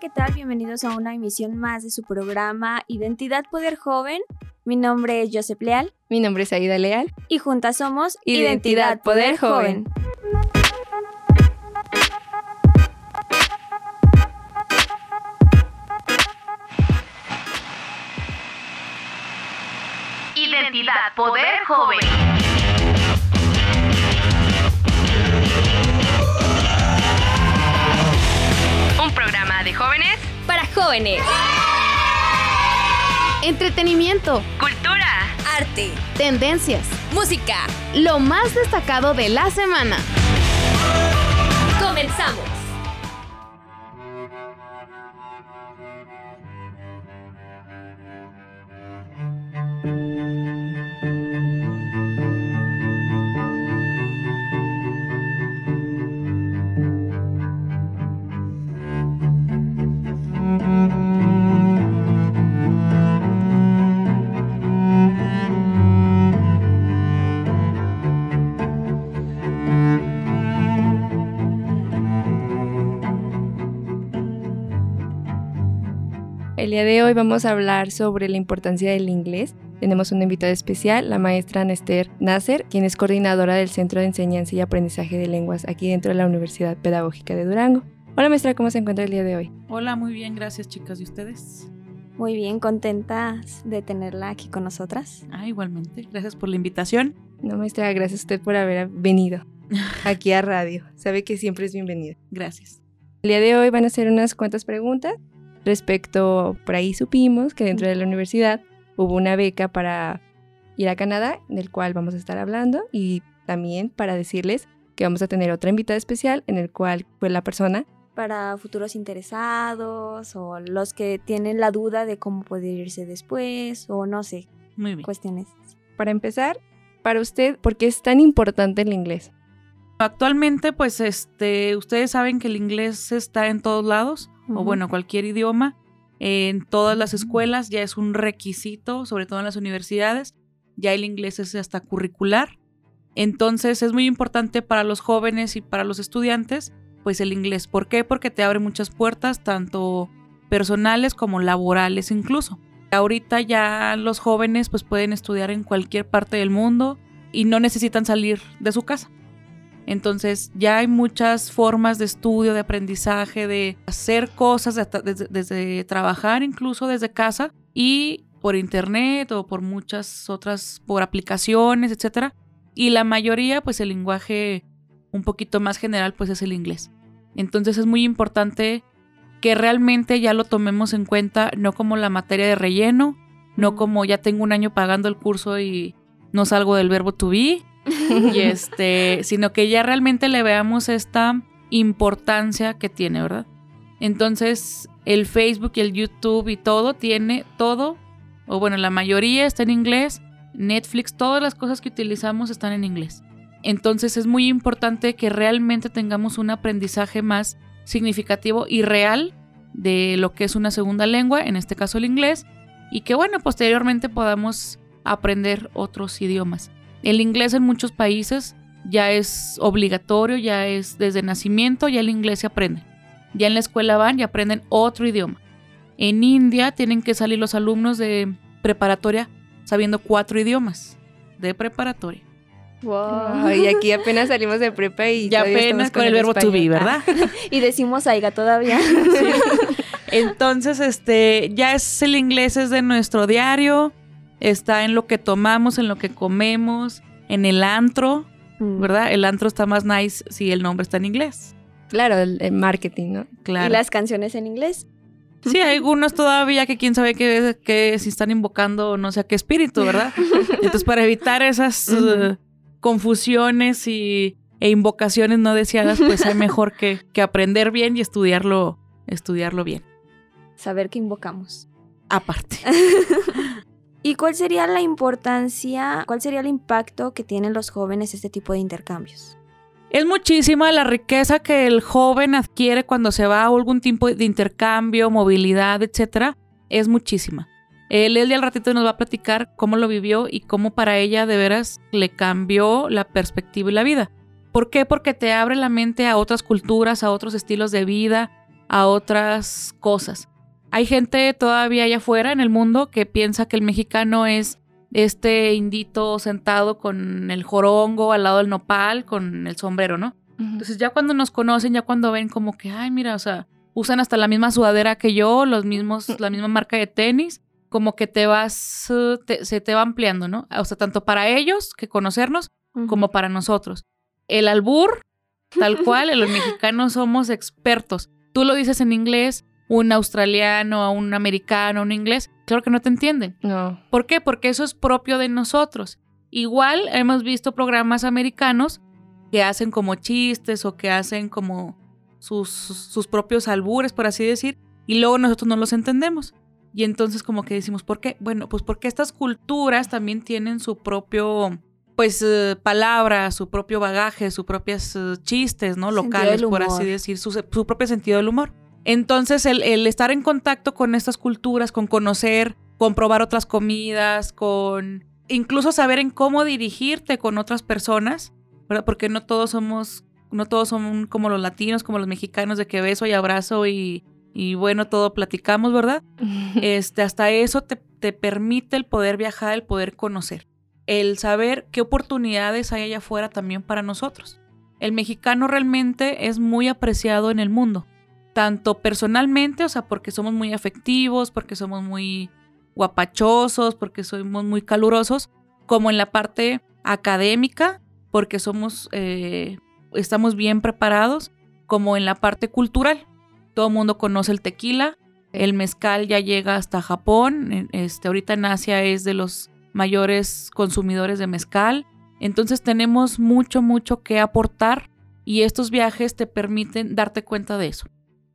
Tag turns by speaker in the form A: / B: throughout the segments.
A: ¿qué tal? Bienvenidos a una emisión más de su programa Identidad Poder Joven. Mi nombre es Josep Leal.
B: Mi nombre es Aida Leal.
A: Y juntas somos Identidad, Poder, Joven.
C: Identidad Poder Joven. Jóvenes.
B: Entretenimiento,
C: cultura,
B: arte,
D: tendencias,
B: música,
D: lo más destacado de la semana.
B: Comenzamos. El día de hoy vamos a hablar sobre la importancia del inglés. Tenemos una invitada especial, la maestra Nester Nasser, quien es coordinadora del Centro de Enseñanza y Aprendizaje de Lenguas aquí dentro de la Universidad Pedagógica de Durango. Hola maestra, ¿cómo se encuentra el día de hoy?
E: Hola, muy bien, gracias chicas. ¿Y ustedes?
A: Muy bien, contentas de tenerla aquí con nosotras.
E: Ah, igualmente. Gracias por la invitación.
B: No, maestra, gracias a usted por haber venido aquí a radio. Sabe que siempre es bienvenida.
E: Gracias.
B: El día de hoy van a hacer unas cuantas preguntas respecto, por ahí supimos que dentro de la universidad hubo una beca para ir a Canadá, del cual vamos a estar hablando, y también para decirles que vamos a tener otra invitada especial, en el cual fue la persona.
A: Para futuros interesados o los que tienen la duda de cómo poder irse después o no sé,
E: Muy bien.
A: cuestiones.
B: Para empezar, para usted, ¿por qué es tan importante el inglés?
E: Actualmente, pues, este, ustedes saben que el inglés está en todos lados, o bueno, cualquier idioma, en todas las escuelas ya es un requisito, sobre todo en las universidades, ya el inglés es hasta curricular. Entonces es muy importante para los jóvenes y para los estudiantes, pues el inglés. ¿Por qué? Porque te abre muchas puertas, tanto personales como laborales incluso. Ahorita ya los jóvenes pues pueden estudiar en cualquier parte del mundo y no necesitan salir de su casa. Entonces ya hay muchas formas de estudio, de aprendizaje, de hacer cosas, de- desde, desde trabajar incluso desde casa y por internet o por muchas otras, por aplicaciones, etcétera. Y la mayoría, pues el lenguaje un poquito más general, pues es el inglés. Entonces es muy importante que realmente ya lo tomemos en cuenta, no como la materia de relleno, no como ya tengo un año pagando el curso y no salgo del verbo to be, y este, sino que ya realmente le veamos esta importancia que tiene, ¿verdad? Entonces, el Facebook y el YouTube y todo tiene todo, o bueno, la mayoría está en inglés, Netflix, todas las cosas que utilizamos están en inglés. Entonces es muy importante que realmente tengamos un aprendizaje más significativo y real de lo que es una segunda lengua, en este caso el inglés, y que bueno, posteriormente podamos aprender otros idiomas. El inglés en muchos países ya es obligatorio, ya es desde nacimiento, ya el inglés se aprende. Ya en la escuela van y aprenden otro idioma. En India tienen que salir los alumnos de preparatoria sabiendo cuatro idiomas de preparatoria.
B: Wow, y aquí apenas salimos de prepa y
E: Ya apenas con el verbo to be. ¿verdad?
A: Y decimos aiga todavía.
E: Entonces, este, ya es el inglés es de nuestro diario, está en lo que tomamos, en lo que comemos, en el antro,
A: Mm.
E: ¿verdad? El antro está más nice si el nombre está en inglés.
B: Claro, el, el marketing, ¿no?
E: Claro.
A: Y las canciones en inglés.
E: Sí, hay algunos todavía que quién sabe qué, qué- si están invocando no sé a qué espíritu, ¿verdad? Entonces, para evitar esas uh, confusiones y, e invocaciones no deseadas, pues hay mejor que, que aprender bien y estudiarlo, estudiarlo bien.
A: Saber que invocamos.
E: Aparte.
A: ¿Y cuál sería la importancia, cuál sería el impacto que tienen los jóvenes este tipo de intercambios?
E: Es muchísima la riqueza que el joven adquiere cuando se va a algún tipo de intercambio, movilidad, etcétera. Es muchísima. Él, él de al ratito nos va a platicar cómo lo vivió y cómo para ella de veras le cambió la perspectiva y la vida. ¿Por qué? Porque te abre la mente a otras culturas, a otros estilos de vida, a otras cosas. Hay gente todavía allá afuera en el mundo que piensa que el mexicano es este indito sentado con el jorongo al lado del nopal, con el sombrero, ¿no? Entonces ya cuando nos conocen, ya cuando ven como que, ay, mira, o sea, usan hasta la misma sudadera que yo, los mismos, la misma marca de tenis, como que te vas, uh, te- se te va ampliando, ¿no? O sea, tanto para ellos que conocernos, como para nosotros. El albur, tal cual, los mexicanos somos expertos. Tú lo dices en inglés, un australiano, un americano, un inglés, claro que no te entienden.
B: No.
E: ¿Por qué? Porque eso es propio de nosotros. Igual hemos visto programas americanos que hacen como chistes o que hacen como sus, sus propios albures, por así decir, y luego nosotros no los entendemos. Y entonces como que decimos, ¿por qué? Bueno, pues porque estas culturas también tienen su propio, pues, eh, palabra, su propio bagaje, sus propios eh, chistes, ¿no? Locales, por así decir, su, su propio sentido del humor. Entonces, el, el estar en contacto con estas culturas, con conocer, con probar otras comidas, con incluso saber en cómo dirigirte con otras personas, ¿verdad? Porque no todos somos, no todos son como los latinos, como los mexicanos, de que beso y abrazo y, y bueno, todo platicamos, ¿verdad? Este, hasta eso te, te permite el poder viajar, el poder conocer, el saber qué oportunidades hay allá afuera también para nosotros. El mexicano realmente es muy apreciado en el mundo, tanto personalmente, o sea, porque somos muy afectivos, porque somos muy guapachosos, porque somos muy calurosos, como en la parte académica, porque somos, eh, estamos bien preparados, como en la parte cultural. Todo el mundo conoce el tequila, el mezcal ya llega hasta Japón, en- este, ahorita en Asia es de los mayores consumidores de mezcal, entonces tenemos mucho, mucho que aportar y estos viajes te permiten darte cuenta de eso,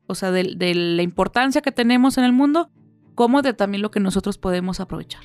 E: o sea, de, de la importancia que tenemos en el mundo, como de también lo que nosotros podemos aprovechar.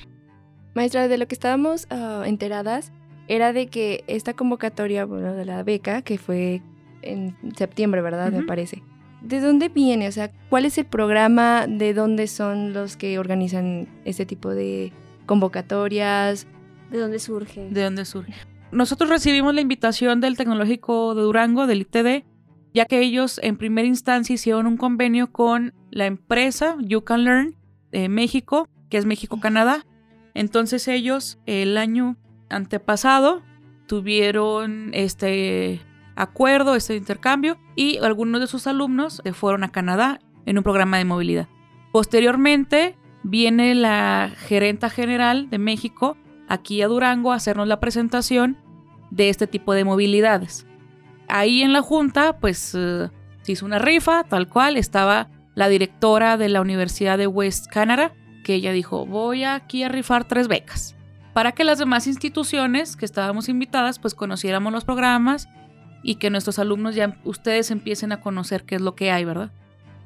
B: Maestra, de lo que estábamos ah, enteradas era de que esta convocatoria, bueno, de la beca, que fue en septiembre, ¿verdad? Me
E: Ujú.
B: parece. ¿De dónde viene? O sea, ¿cuál es el programa? ¿De dónde son los que organizan este tipo de convocatorias?
A: ¿De dónde surge?
E: ¿De dónde surge? Nosotros recibimos la invitación del Tecnológico de Durango, del ITD, ya que ellos en primera instancia hicieron un convenio con la empresa You Can Learn de México, que es México-Canadá. Entonces ellos el año antepasado tuvieron este acuerdo, este intercambio, y algunos de sus alumnos se fueron a Canadá en un programa de movilidad. Posteriormente viene la gerenta general de México aquí a Durango a hacernos la presentación de este tipo de movilidades. Ahí en la junta, pues eh, se hizo una rifa, tal cual, estaba la directora de la Universidad de West Canada, que ella dijo, voy aquí a rifar tres becas, para que las demás instituciones que estábamos invitadas, pues conociéramos los programas y que nuestros alumnos ya, ustedes empiecen a conocer qué es lo que hay, ¿verdad?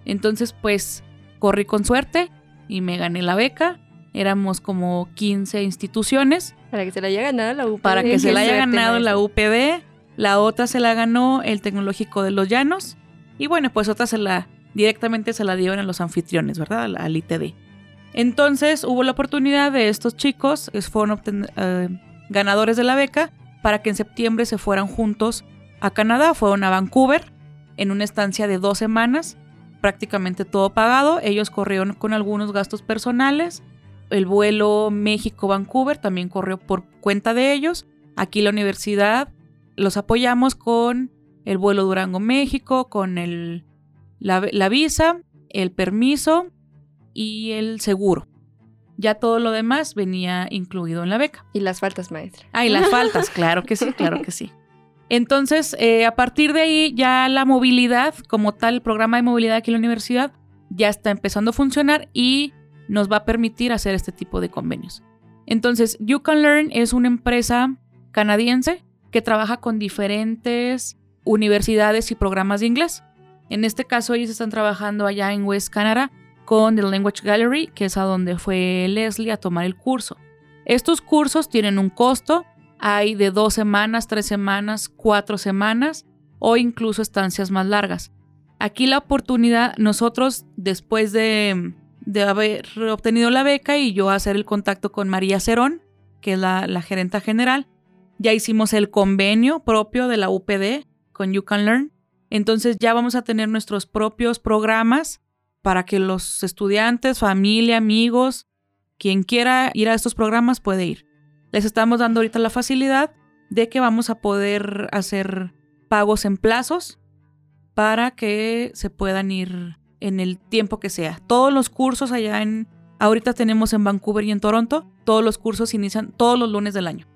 E: Entonces, pues, corrí con suerte y me gané la beca. Éramos como 15 instituciones
B: Para que se la haya ganado la UPD.
E: para que se la haya ganado la
B: maestra.
E: La otra se la ganó el Tecnológico de los Llanos. Y bueno, pues otra se la directamente se la dieron a los anfitriones, ¿verdad? Al, ITD. Entonces hubo la oportunidad de estos chicos, que fueron eh, ganadores de la beca, para que en septiembre se fueran juntos a Canadá. Fueron a Vancouver en una estancia de dos semanas, prácticamente todo pagado. Ellos corrieron con algunos gastos personales. El vuelo México-Vancouver también corrió por cuenta de ellos. Aquí la universidad los apoyamos con el vuelo Durango-México, con el, la, la visa, el permiso y el seguro. Ya todo lo demás venía incluido en la beca.
B: Y las faltas, maestra.
E: Ah, y las faltas, claro que sí, claro que sí. Entonces, eh, a partir de ahí, ya la movilidad, como tal, el programa de movilidad aquí en la universidad, ya está empezando a funcionar y nos va a permitir hacer este tipo de convenios. Entonces, You Can Learn es una empresa canadiense que trabaja con diferentes universidades y programas de inglés. En este caso, ellos están trabajando allá en West Canada con The Language Gallery, que es a donde fue Leslie a tomar el curso. Estos cursos tienen un costo, hay de dos semanas, tres semanas, cuatro semanas o incluso estancias más largas. Aquí la oportunidad, nosotros después de, de haber obtenido la beca y yo hacer el contacto con María Cerón, que es la, la gerenta general, ya hicimos el convenio propio de la UPD con You Can Learn Entonces ya vamos a tener nuestros propios programas para que los estudiantes, familia, amigos, quien quiera ir a estos programas puede ir. Les estamos dando ahorita la facilidad de que vamos a poder hacer pagos en plazos para que se puedan ir en el tiempo que sea. Todos los cursos allá en, ahorita tenemos en Vancouver y en Toronto, todos los cursos inician todos los lunes del año.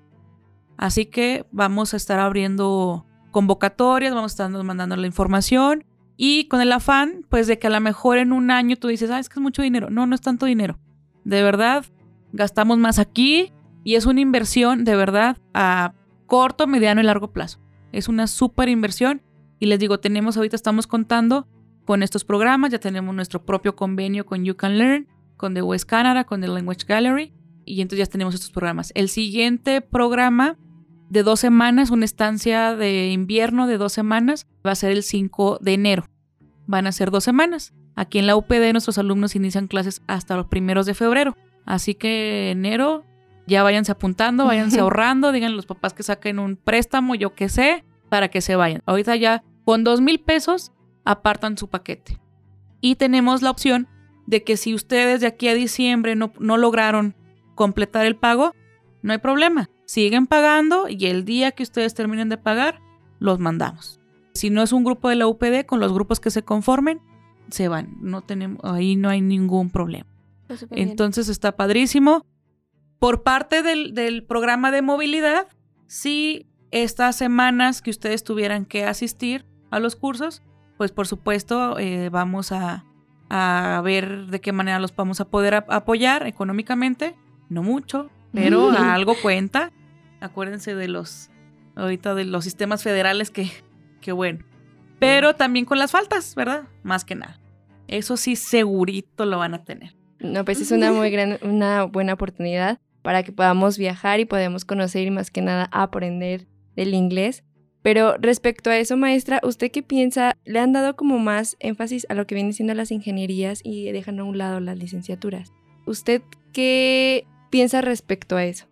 E: Así que vamos a estar abriendo convocatorias, vamos a estar mandando la información y con el afán, pues de que a lo mejor en un año tú dices, ah, es que es mucho dinero. No, no es tanto dinero. De verdad, gastamos más aquí y es una inversión de verdad a corto, mediano y largo plazo. Es una súper inversión y les digo, tenemos ahorita, estamos contando con estos programas, ya tenemos nuestro propio convenio con You Can Learn, con The West Canada, con The Language Gallery y entonces ya tenemos estos programas. El siguiente programa de dos semanas, una estancia de invierno de dos semanas, va a ser el 5 de enero. Van a ser dos semanas. Aquí en la UPD nuestros alumnos inician clases hasta los primeros de febrero. Así que enero ya váyanse apuntando, váyanse ahorrando, digan a los papás que saquen un préstamo, yo qué sé, para que se vayan. Ahorita ya con dos mil pesos apartan su paquete. Y tenemos la opción de que si ustedes de aquí a diciembre no, no lograron completar el pago, no hay problema siguen pagando y el día que ustedes terminen de pagar, los mandamos. Si no es un grupo de la UPD, con los grupos que se conformen, se van. No tenemos, ahí no hay ningún problema. Entonces está padrísimo. Por parte del, programa de movilidad, si estas semanas que ustedes tuvieran que asistir a los cursos, pues por supuesto eh, vamos a, a, ver de qué manera los vamos a poder apoyar económicamente. No mucho, pero algo cuenta. Acuérdense de los, ahorita de los sistemas federales que, que bueno. Pero también con las faltas, ¿verdad? Más que nada. Eso sí, segurito lo van a tener.
B: No, pues es una muy gran, una buena oportunidad para que podamos viajar y podamos conocer y más que nada aprender el inglés. Pero respecto a eso, maestra, ¿usted qué piensa? ¿Le han dado como más énfasis a lo que vienen siendo las ingenierías y dejan a un lado las licenciaturas? ¿Usted qué piensa respecto a eso?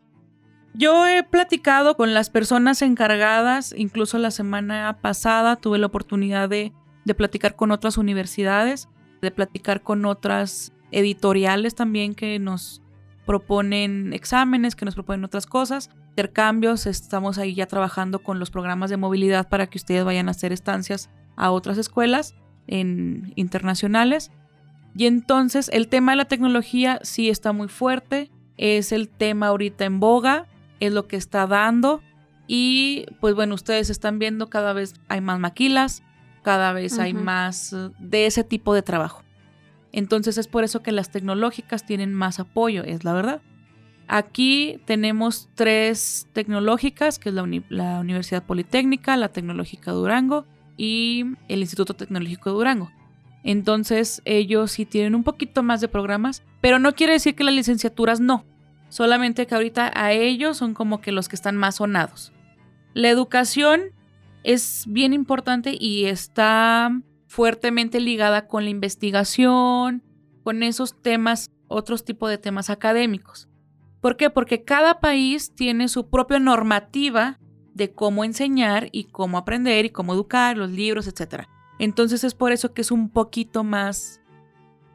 E: Yo he platicado con las personas encargadas, incluso la semana pasada tuve la oportunidad de, platicar con otras universidades, de platicar con otras editoriales también que nos proponen exámenes, que nos proponen otras cosas, intercambios, estamos ahí ya trabajando con los programas de movilidad para que ustedes vayan a hacer estancias a otras escuelas en, internacionales. Y entonces el tema de la tecnología sí está muy fuerte, es el tema ahorita en boga, es lo que está dando. Y pues bueno, ustedes están viendo cada vez hay más maquilas, cada vez hay más eh, de ese tipo de trabajo. Entonces es por eso que las tecnológicas tienen más apoyo, es la verdad. Aquí tenemos tres tecnológicas, que es la, la Universidad Politécnica, la Tecnológica Durango y el Instituto Tecnológico de Durango. Entonces ellos sí tienen un poquito más de programas, pero no quiere decir que las licenciaturas no. Solamente que ahorita a ellos son como que los que están más sonados. La educación es bien importante y está fuertemente ligada con la investigación, con esos temas, otros tipos de temas académicos. ¿Por qué? Porque cada país tiene su propia normativa de cómo enseñar y cómo aprender y cómo educar, los libros, etc. Entonces es por eso que es un poquito más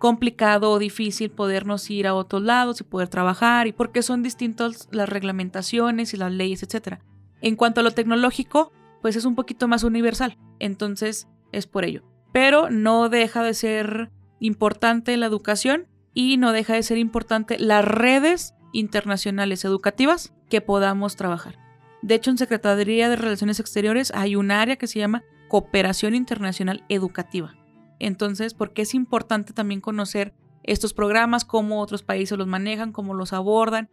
E: complicado o difícil podernos ir a otros lados y poder trabajar y porque son distintas las reglamentaciones y las leyes, etc. En cuanto a lo tecnológico, pues es un poquito más universal, entonces es por ello. Pero no deja de ser importante la educación y no deja de ser importante las redes internacionales educativas que podamos trabajar. De hecho, en Secretaría de Relaciones Exteriores hay un área que se llama Cooperación Internacional Educativa. Entonces, porque es importante también conocer estos programas, cómo otros países los manejan, cómo los abordan,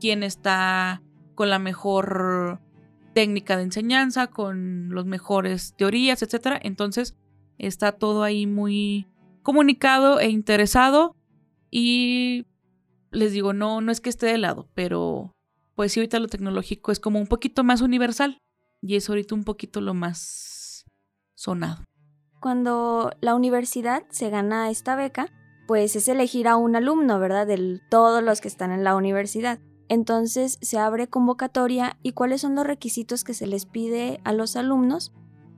E: quién está con la mejor técnica de enseñanza, con las mejores teorías, etc. Entonces, está todo ahí muy comunicado e interesado y les digo, no, no es que esté de lado, pero pues sí, ahorita lo tecnológico es como un poquito más universal y es ahorita un poquito lo más sonado
A: cuando la universidad se gana esta beca, pues es elegir a un alumno, ¿verdad? De todos los que están en la universidad. Entonces se abre convocatoria y cuáles son los requisitos que se les pide a los alumnos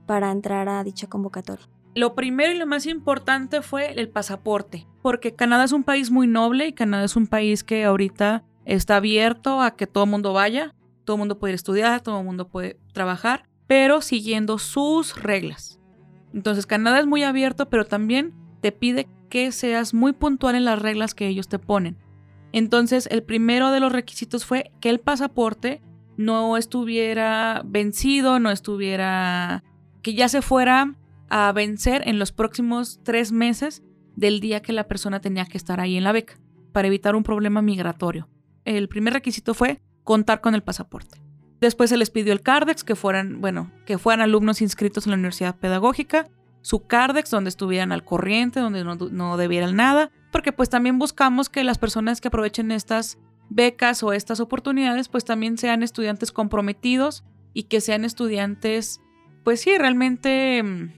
A: para entrar a dicha convocatoria?
E: Lo primero y lo más importante fue el pasaporte, porque Canadá es un país muy noble y Canadá es un país que ahorita está abierto a que todo el mundo vaya, todo el mundo puede estudiar, todo el mundo puede trabajar, pero siguiendo sus reglas. Entonces Canadá es muy abierto, pero también te pide que seas muy puntual en las reglas que ellos te ponen. Entonces el primero de los requisitos fue que el pasaporte no estuviera vencido, no estuviera... que ya se fuera a vencer en los próximos tres meses del día que la persona tenía que estar ahí en la beca, para evitar un problema migratorio. El primer requisito fue contar con el pasaporte. Después se les pidió el CARDEX, que fueran, bueno, que fueran alumnos inscritos en la universidad pedagógica, su CARDEX, donde estuvieran al corriente, donde no, no debieran nada, porque pues también buscamos que las personas que aprovechen estas becas o estas oportunidades, pues también sean estudiantes comprometidos y que sean estudiantes, pues sí, realmente mm,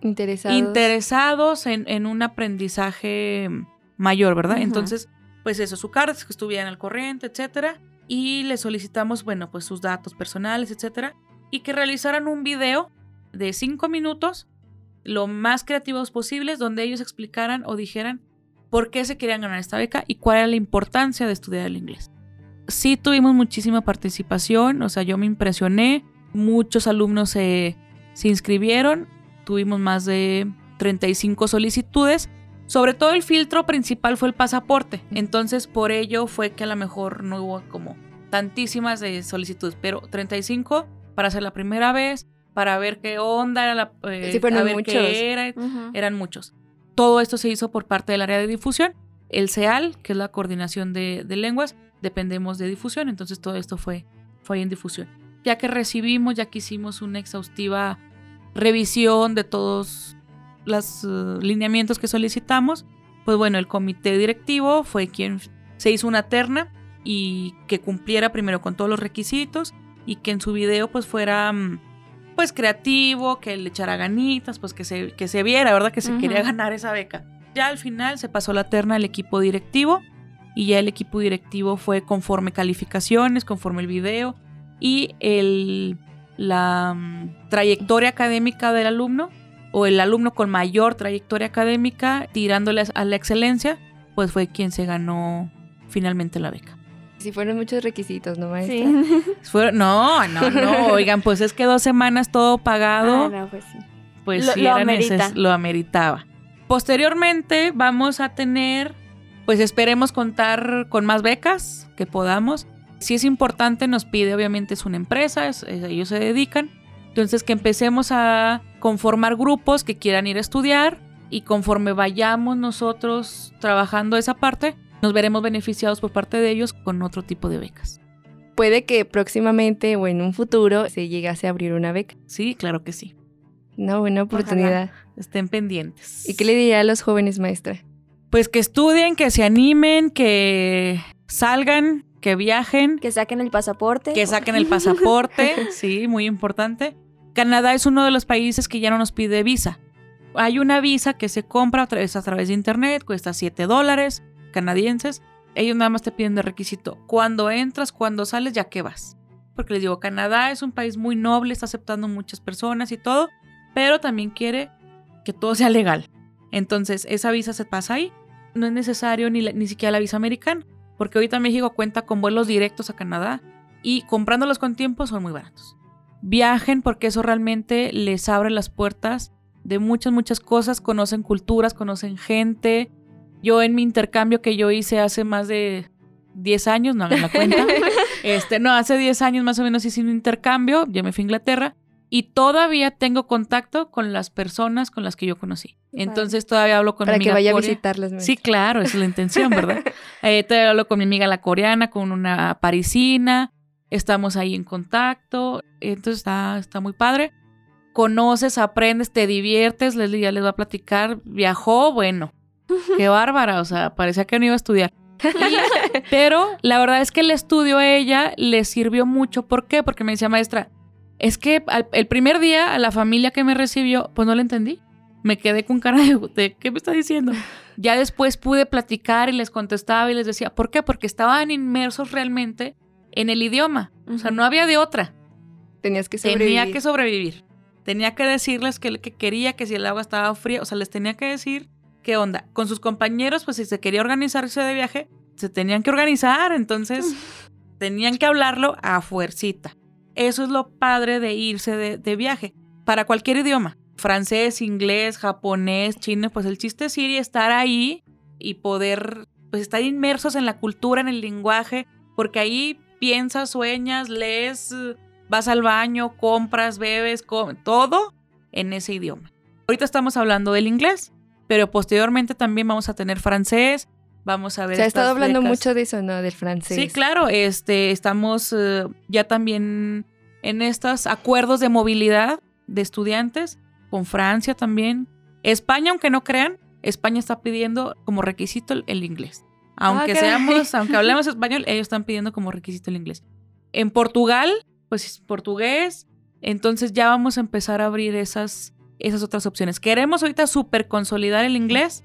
B: Interesados.
E: interesados en, en un aprendizaje mayor, ¿verdad? Entonces, pues eso, su carta, que estuvieran al corriente, etcétera. Y le solicitamos, bueno, pues sus datos personales, etcétera. Y que realizaran un video de cinco minutos, lo más creativos posibles, donde ellos explicaran o dijeran por qué se querían ganar esta beca y cuál era la importancia de estudiar el inglés. Sí tuvimos muchísima participación, o sea, yo me impresioné, muchos alumnos se, se inscribieron, tuvimos más de 35 solicitudes. Sobre todo el filtro principal fue el pasaporte. Entonces por ello fue que a lo mejor no hubo como tantísimas de solicitudes, pero 35 para hacer la primera vez, para ver qué onda era la, eh,
B: Sí,
E: a ver
B: muchos.
E: qué era, eran muchos. Todo esto se hizo por parte del área de difusión. El CEAL, que es la coordinación de, de lenguas, dependemos de difusión, entonces todo esto fue, fue en difusión. Ya que recibimos, ya que hicimos una exhaustiva revisión de todos los eh, lineamientos que solicitamos, pues bueno, el comité directivo fue quien se hizo una terna y que cumpliera primero con todos los requisitos y que en su video pues fuera mm, pues creativo, que le echara ganitas, pues que se, que se viera, ¿verdad? Que se
A: Ujú.
E: quería ganar esa beca. Ya al final se pasó la terna al equipo directivo y ya el equipo directivo fue conforme calificaciones, conforme el video y el, la mm, trayectoria académica del alumno o el alumno con mayor trayectoria académica tirándole a la excelencia, pues fue quien se ganó finalmente la beca.
B: Sí, fueron muchos requisitos, ¿no, maestra?
A: Sí.
E: Fueron- no, no, no, oigan, pues es que dos semanas todo pagado,
A: Ah, no, pues sí.
E: pues
A: Lo-
E: sí
A: lo
E: era
A: amerita.
E: neces- lo ameritaba. Posteriormente vamos a tener, pues esperemos contar con más becas que podamos. Si es importante, nos pide, obviamente es una empresa, es- es- ellos se dedican. Entonces que empecemos a conformar grupos que quieran ir a estudiar y conforme vayamos nosotros trabajando esa parte, nos veremos beneficiados por parte de ellos con otro tipo de becas.
B: Puede que próximamente o en un futuro se llegase a abrir una beca.
E: Sí, claro que sí.
B: Una buena oportunidad.
E: Estén pendientes.
B: ¿Y qué le diría a los jóvenes, maestra?
E: Pues que estudien, que se animen, que salgan, que viajen,
A: Que saquen el pasaporte.
E: que saquen el pasaporte, sí, muy importante. Canadá es uno de los países que ya no nos pide visa. Hay una visa que se compra a través, de internet, cuesta 7 dólares canadienses. Ellos nada más te piden de requisito cuando entras, cuando sales, ya que vas. Porque les digo, Canadá es un país muy noble, está aceptando muchas personas y todo, pero también quiere que todo sea legal. Entonces, esa visa se pasa ahí. No es necesario ni, ni siquiera la visa americana, porque ahorita México cuenta con vuelos directos a Canadá y comprándolos con tiempo son muy baratos. Viajen porque eso realmente les abre las puertas de muchas, muchas cosas. Conocen culturas, conocen gente. Yo en mi intercambio que yo hice hace más de 10 años, no hagan la cuenta. este, no, hace 10 años más o menos hice un intercambio. Yo me fui a Inglaterra y todavía tengo contacto con las personas con las que yo conocí. Entonces todavía hablo con
B: Para
E: mi
B: que
E: amiga
B: vaya a visitarlas. maestra.
E: Sí, claro, esa es la intención, ¿verdad? Eh, todavía hablo con mi amiga la coreana, con una parisina, estamos ahí en contacto, entonces está, está muy padre. Conoces, aprendes, te diviertes, Leslie ya les va a platicar, viajó, bueno, qué bárbara, o sea, parecía que no iba a estudiar. Y- pero la verdad es que el estudio a ella le sirvió mucho, ¿por qué? Porque me decía maestra, es que al- el primer día a la familia que me recibió, pues no le entendí. Me quedé con cara de, de, ¿qué me está diciendo? Ya después pude platicar y les contestaba y les decía, ¿por qué? Porque estaban inmersos realmente en el idioma. O sea, no había de otra.
B: Tenías que sobrevivir.
E: Tenía que sobrevivir. tenía que decirles que, que quería, que si el agua estaba fría, o sea, les tenía que decir qué onda. Con sus compañeros, pues si se quería organizarse de viaje, se tenían que organizar, entonces tenían que hablarlo a fuercita. Eso es lo padre de irse de, de viaje, para cualquier idioma, francés, inglés, japonés, chino, pues el chiste es ir y estar ahí y poder pues estar inmersos en la cultura, en el lenguaje, porque ahí piensas, sueñas, lees, vas al baño, compras, bebes, todo en ese idioma. Ahorita estamos hablando del inglés, pero posteriormente también vamos a tener francés, vamos a ver.
B: Se ha estado hablando mucho de eso, ¿no? Del francés.
E: Sí, claro, este, estamos eh, ya también en estos acuerdos de movilidad de estudiantes con Francia también. España, aunque no crean, España está pidiendo como requisito el, inglés. Aunque ah, seamos, aunque hablemos español, ellos están pidiendo como requisito el inglés. En Portugal, pues portugués. Entonces ya vamos a empezar a abrir esas, esas otras opciones. Queremos ahorita super consolidar el inglés,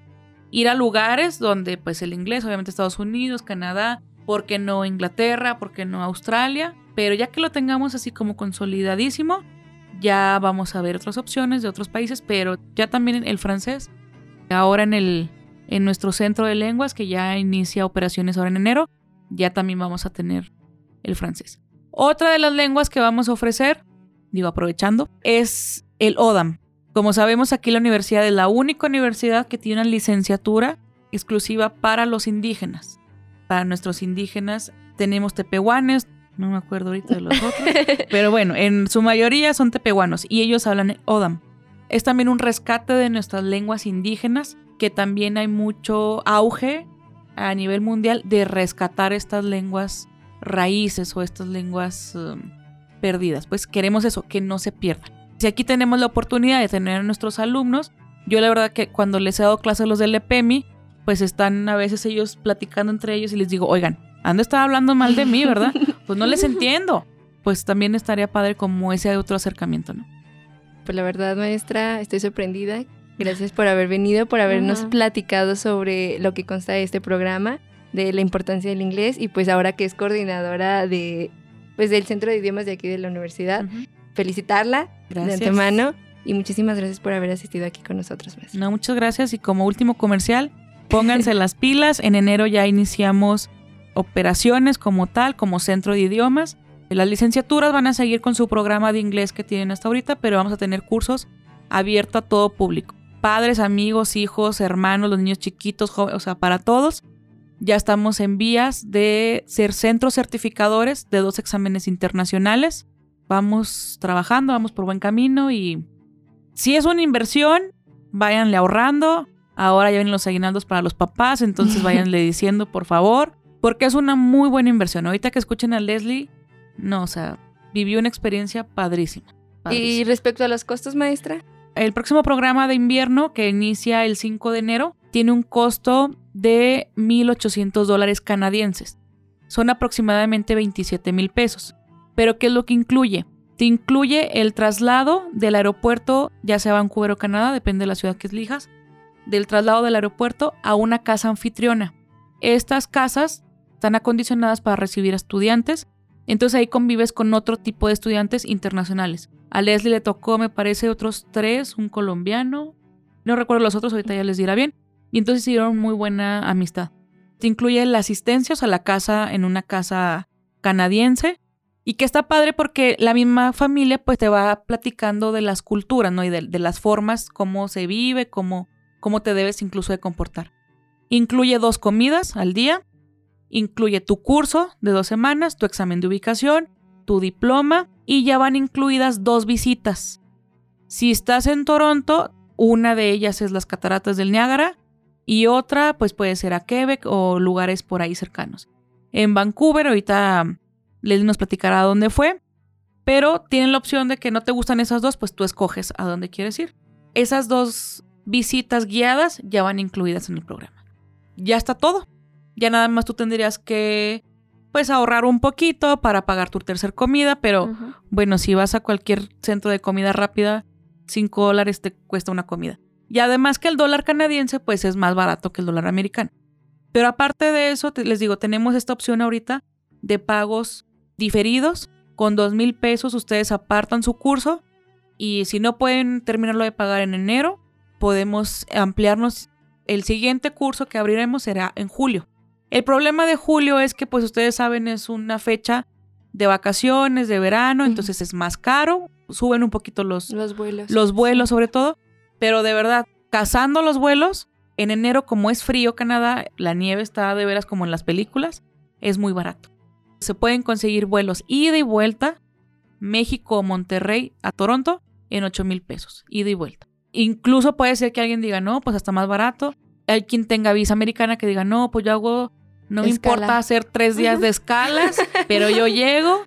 E: ir a lugares donde pues el inglés, obviamente Estados Unidos, Canadá, ¿por qué no Inglaterra? ¿Por qué no Australia? Pero ya que lo tengamos así como consolidadísimo, ya vamos a ver otras opciones de otros países, pero ya también el francés Ahora en, el, en nuestro centro de lenguas, que ya inicia operaciones ahora en enero, ya también vamos a tener el francés. Otra de las lenguas que vamos a ofrecer, digo aprovechando, es el ODAM. Como sabemos, aquí la universidad es la única universidad que tiene una licenciatura exclusiva para los indígenas. Para nuestros indígenas tenemos tepehuanes, no me acuerdo ahorita de los otros, pero bueno, en su mayoría son tepehuanos y ellos hablan ODAM. Es también un rescate de nuestras lenguas indígenas, que también hay mucho auge a nivel mundial de rescatar estas lenguas raíces o estas lenguas um, perdidas. Pues queremos eso, que no se pierdan. Si aquí tenemos la oportunidad de tener a nuestros alumnos, yo la verdad que cuando les he dado clases a los del EPEMI, pues están a veces ellos platicando entre ellos y les digo, oigan, han de estar hablando mal de mí, ¿verdad? Pues no les entiendo. Pues también estaría padre como ese otro acercamiento, ¿no?
B: Pues la verdad, maestra, estoy sorprendida. Gracias por haber venido, por habernos platicado sobre lo que consta de este programa, de la importancia del inglés y pues ahora que es coordinadora de pues del Centro de Idiomas de aquí de la universidad, felicitarla de antemano y muchísimas gracias por haber asistido aquí con nosotros. Maestra.
E: No, muchas gracias y como último comercial, pónganse las pilas, en enero ya iniciamos operaciones como tal, como centro de idiomas. Las licenciaturas van a seguir con su programa de inglés que tienen hasta ahorita, pero vamos a tener cursos abiertos a todo público. Padres, amigos, hijos, hermanos, los niños chiquitos, jóvenes, o sea, para todos. Ya estamos en vías de ser centros certificadores de dos exámenes internacionales. Vamos trabajando, vamos por buen camino y si es una inversión, váyanle ahorrando. Ahora ya vienen los aguinaldos para los papás, entonces váyanle diciendo, por favor, porque es una muy buena inversión. Ahorita que escuchen a Leslie, no, o sea, vivió una experiencia padrísima.
B: ¿Y respecto a los costos, maestra?
E: El próximo programa de invierno, que inicia el 5 de enero, tiene un costo de 1.800 dólares canadienses. Son aproximadamente 27 mil pesos. Pero ¿qué es lo que incluye? Te incluye el traslado del aeropuerto, ya sea Vancouver o Canadá, depende de la ciudad que elijas, del traslado del aeropuerto a una casa anfitriona. Estas casas están acondicionadas para recibir estudiantes entonces ahí convives con otro tipo de estudiantes internacionales. A Leslie le tocó, me parece, otros tres, un colombiano. No recuerdo los otros, ahorita ya les dirá bien. Y entonces hicieron muy buena amistad. Te incluye la asistencia, o sea, la casa en una casa canadiense. Y que está padre porque la misma familia pues te va platicando de las culturas, ¿no? Y de, de las formas, cómo se vive, cómo, cómo te debes incluso de comportar. Incluye dos comidas al día Incluye tu curso de dos semanas, tu examen de ubicación, tu diploma y ya van incluidas dos visitas. Si estás en Toronto, una de ellas es las cataratas del Niágara y otra pues puede ser a Quebec o lugares por ahí cercanos. En Vancouver, ahorita les nos platicará dónde fue, pero tienen la opción de que no te gustan esas dos, pues tú escoges a dónde quieres ir. Esas dos visitas guiadas ya van incluidas en el programa. Ya está todo. Ya nada más tú tendrías que pues ahorrar un poquito para pagar tu tercer comida, pero bueno, si vas a cualquier centro de comida rápida, 5 dólares te cuesta una comida. Y además que el dólar canadiense pues es más barato que el dólar americano. Pero aparte de eso, les digo, tenemos esta opción ahorita de pagos diferidos. Con dos mil pesos ustedes apartan su curso Y si no pueden terminarlo de pagar en enero, podemos ampliarnos. El siguiente curso que abriremos será en julio. El problema de julio es que, pues ustedes saben, es una fecha de vacaciones, de verano, entonces es más caro, suben un poquito los,
B: Los vuelos.
E: los vuelos sobre todo, pero de verdad, cazando los vuelos, en enero como es frío Canadá, la nieve está de veras como en las películas, es muy barato. Se pueden conseguir vuelos ida y vuelta, México Monterrey a Toronto, en 8 mil pesos, ida y vuelta. Incluso puede ser que alguien diga, no, pues hasta más barato. Hay quien tenga visa americana que diga, no, pues yo hago, no me importa hacer tres días de escalas, pero yo llego.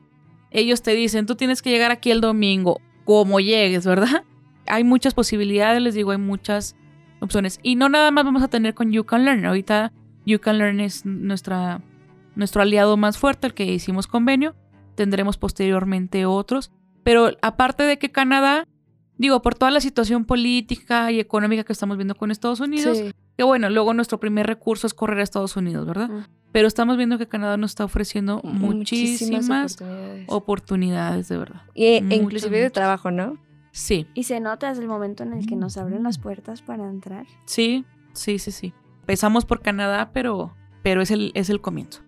E: Ellos te dicen, tú tienes que llegar aquí el domingo, como llegues, ¿verdad? Hay muchas posibilidades, les digo, hay muchas opciones. Y no nada más vamos a tener con You Can Learn. Ahorita You Can Learn es nuestra, nuestro aliado más fuerte, el que hicimos convenio. Tendremos posteriormente otros. Pero aparte de que Canadá, digo, por toda la situación política y económica que estamos viendo con Estados Unidos,
B: Sí.
E: Que bueno, luego nuestro primer recurso es correr a Estados Unidos, ¿verdad? Pero estamos viendo que Canadá nos está ofreciendo muchísimas,
B: oportunidades.
E: oportunidades, de verdad.
B: Y, e
E: muchas,
B: inclusive de trabajo, ¿no?
E: Sí,
A: Y se nota desde el momento en el que nos abren las puertas para entrar.
E: sí, sí, sí, sí. Empezamos por Canadá, pero, pero es, el, es el comienzo.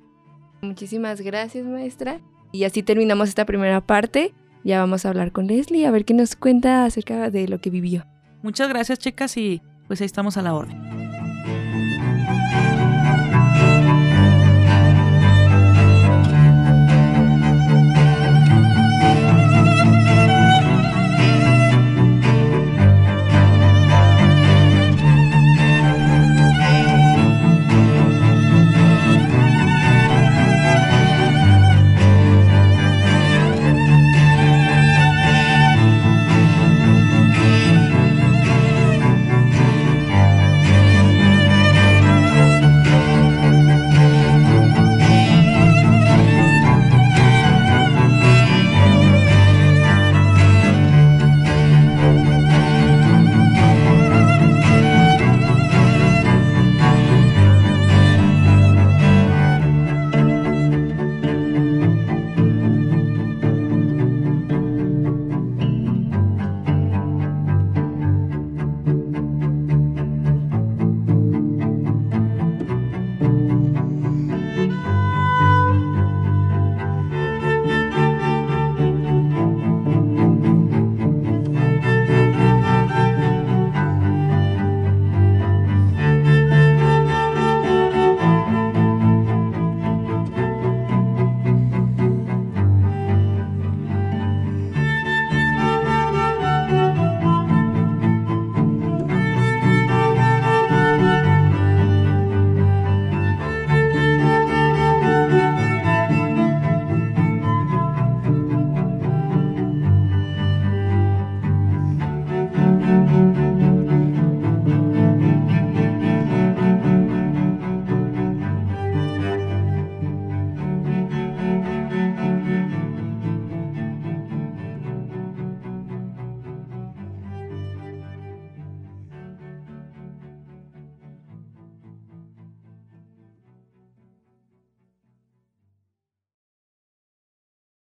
B: Muchísimas gracias, maestra. Y así terminamos esta primera parte. Ya vamos a hablar con Leslie a ver qué nos cuenta acerca de lo que vivió.
E: Muchas gracias, chicas, y pues ahí estamos a la orden.